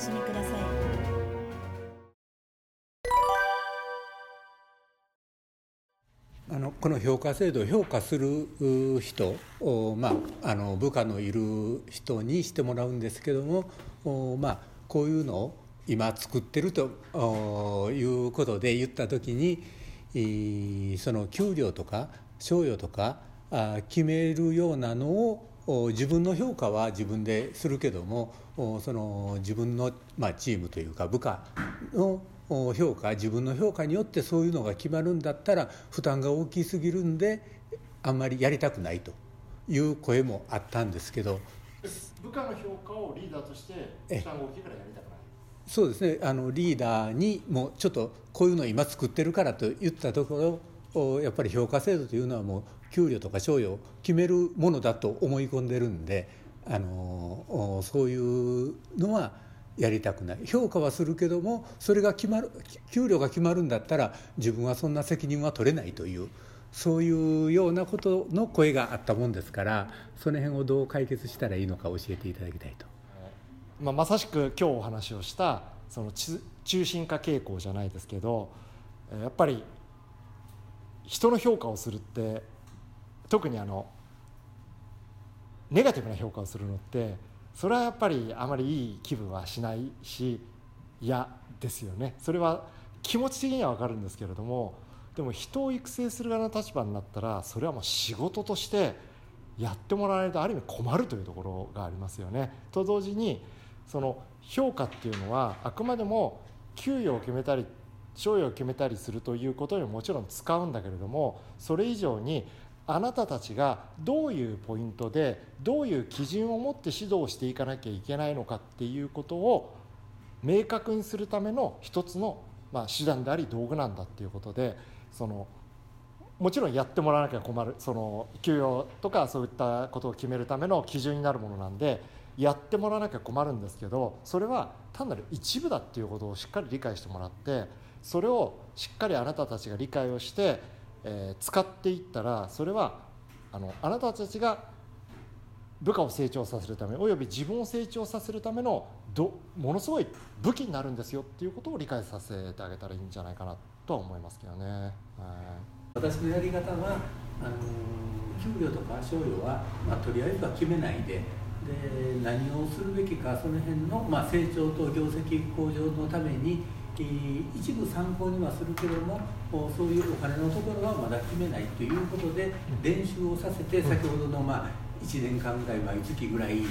しみください。あのこの評価制度を評価する人まあ、あの部下のいる人にしてもらうんですけども、まあ、こういうのを今作ってるということで言った時にその給料とか賞与とか決めるようなのを自分の評価は自分でするけどもその自分の、まあ、チームというか部下の評価自分の評価によってそういうのが決まるんだったら負担が大きすぎるんであんまりやりたくないという声もあったんですけど。部下の評価をリーダーとして負担が大きいからやりたくない。そうですね。あのリーダーにもちょっとこういうの今作ってるからと言ったところやっぱり評価制度というのはもう給料とか賞与を決めるものだと思い込んでるんであのそういうのはやりたくない評価はするけどもそれが決まる給料が決まるんだったら自分はそんな責任は取れないというそういうようなことの声があったもんですからその辺をどう解決したらいいのか教えていただきたいと。まあ、まさしく今日お話をしたその中心化傾向じゃないですけどやっぱり人の評価をするって特にあのネガティブな評価をするのってそれはやっぱりあまりいい気分はしないし嫌ですよねそれは気持ち的には分かるんですけれどもでも人を育成する側の立場になったらそれはもう仕事としてやってもらわないとある意味困るというところがありますよね。と同時にその評価っていうのはあくまでも給与を決めたり賞与を決めたりするということにももちろん使うんだけれどもそれ以上にあなたたちがどういうポイントでどういう基準を持って指導していかなきゃいけないのかっていうことを明確にするための一つの、まあ、手段であり道具なんだっていうことでそのもちろんやってもらわなきゃ困るその給与とかそういったことを決めるための基準になるものなんでやってもらわなきゃ困るんですけどそれは単なる一部だっていうことをしっかり理解してもらってそれをしっかりあなたたちが理解をして、えー、使っていったらそれはあのあなたたちが部下を成長させるためおよび自分を成長させるためのどものすごい武器になるんですよっていうことを理解させてあげたらいいんじゃないかなとは思いますけどね。はい、私のやり方はあの給料とか賞与は、まあ、とりあえずは決めないでで何をするべきかその辺の、まあ、成長と業績向上のために一部参考にはするけどもそういうお金のところはまだ決めないということで練習をさせて先ほどのまあ1年間ぐらい毎月ぐらいし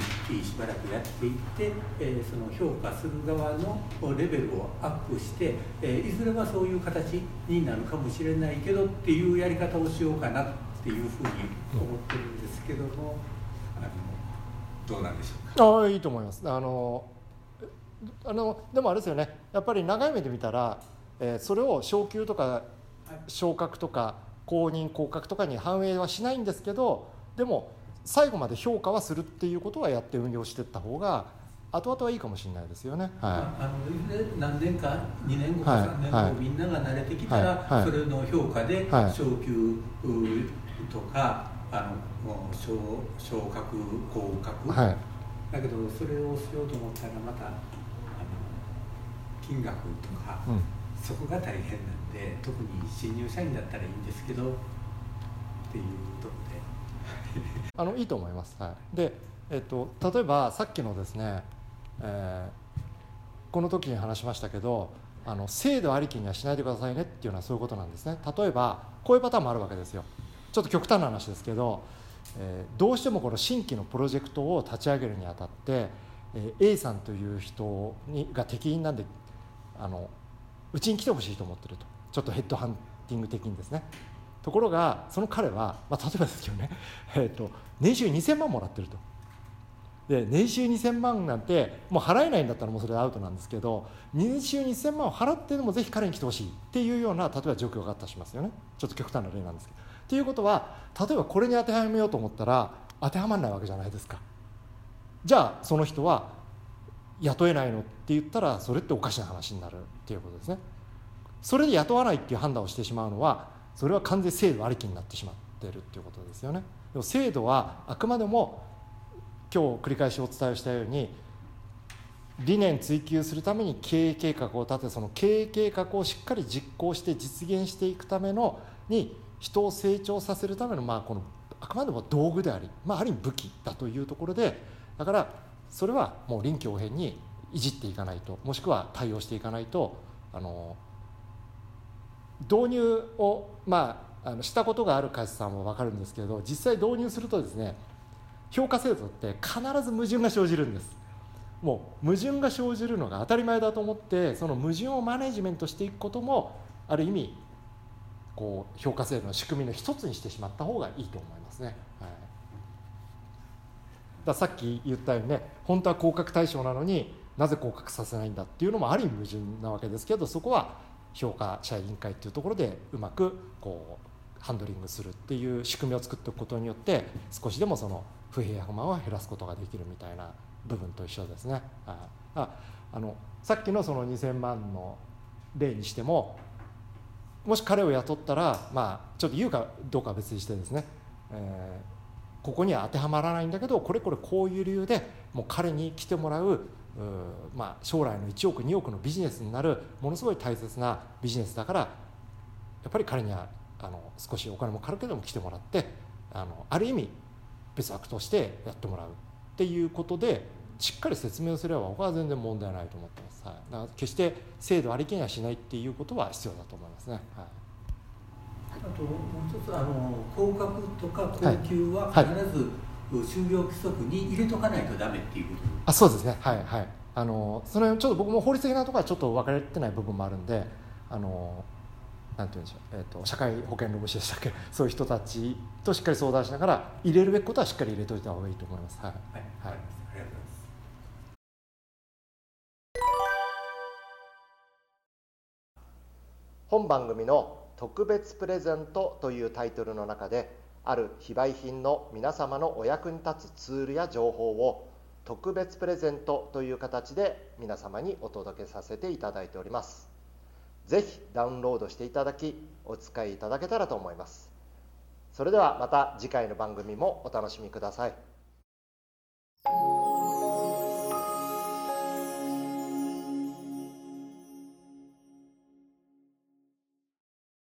ばらくやっていって、えその評価する側のレベルをアップして、えいずれはそういう形になるかもしれないけどっていうやり方をしようかなっていうふうに思ってるんですけども。あのどうなんでしょうか？あいいと思います。あのあのでもあれですよね。やっぱり長い目で見たら、えー、それを昇給とか昇格とか公認降格とかに反映はしないんですけど、でも最後まで評価はするっていうことはやって運用していった方が後々はいいかもしれないですよね。はい、あの何年か2年後か3年後、はい、みんなが慣れてきたら、はい、それの評価で昇給とか、あの昇昇格降格、はい、だけどそれをしようと思ったらまた金額とか、うん、そこが大変なんで特に新入社員だったらいいんですけどっていうところで。あのいいと思います、はい、で、えっと、例えばさっきのですね、えー、この時に話しましたけどあの制度ありきにはしないでくださいねっていうのはそういうことなんですね。例えばこういうパターンもあるわけですよ。ちょっと極端な話ですけど、えー、どうしてもこの新規のプロジェクトを立ち上げるにあたって、えー、A さんという人にが適任なんであのうちに来てほしいと思ってると。ちょっとヘッドハンティング的にですね。ところがその彼は、まあ、例えばですけどね、えーと、年収2000万もらってると。で年収2000万なんてもう払えないんだったらもうそれでアウトなんですけど年収2000万を払ってでもぜひ彼に来てほしいっていうような例えば状況があったとしますよね。ちょっと極端な例なんですけど。ということは例えばこれに当てはめようと思ったら当てはまらないわけじゃないですか。じゃあその人は雇えないのって言ったらそれっておかしな話になるっていうことですね。それで雇わないっていう判断をしてしまうのはそれは完全制度ありきになってしまっているっていうことですよね。でも制度はあくまでも今日繰り返しお伝えしたように理念追求するために経営計画を立てその経営計画をしっかり実行して実現していくためのに人を成長させるためのまあこのあくまでも道具であり、まあ、ある意味武器だというところでだからそれはもう臨機応変にいじっていかないともしくは対応していかないとあの導入をまああのしたことがある会社さんは分かるんですけれど実際導入するとですね評価制度って必ず矛盾が生じるんですもう矛盾が生じるのが当たり前だと思ってその矛盾をマネジメントしていくこともある意味こう評価制度の仕組みの一つにしてしまった方がいいと思いますね。はい、ださっき言ったようにね本当は降格対象なのになぜ降格させないんだっていうのもある意味矛盾なわけですけどそこは評価者委員会っていうところでうまくこうハンドリングするっていう仕組みを作っておくことによって少しでもその不平や不満を減らすことができるみたいな部分と一緒ですね。ああのさっきのその2000万の例にしてももし彼を雇ったらまあちょっと言うかどうかは別にしてですね、えー、ここには当てはまらないんだけどこれこれこういう理由でもう彼に来てもらうまあ、将来の1億2億のビジネスになるものすごい大切なビジネスだからやっぱり彼にはあの少しお金もかかるけども来てもらってあのある意味別枠としてやってもらうっていうことでしっかり説明をすれば僕は全然問題ないと思ってます、はい、だから決して制度ありきにはしないっていうことは必要だと思いますね、はい、ともう一つあの降格とか高級は必ず、就業規則に入れとかないとダメっていうことあそうですね。はいはい。あのそれちょっと僕も法律的なところはちょっと分かれてない部分もあるんであのなんて言うんでしょう、えーと、社会保険労務士でしたっけ？そういう人たちとしっかり相談しながら入れるべきことはしっかり入れといた方がいいと思います。はい、はい、はい、ありがとうございます。本番組の「特別プレゼント」というタイトルの中である非売品の皆様のお役に立つツールや情報を特別プレゼントという形で皆様にお届けさせていただいております。ぜひダウンロードしていただきお使いいただけたらと思います。それではまた次回の番組もお楽しみください。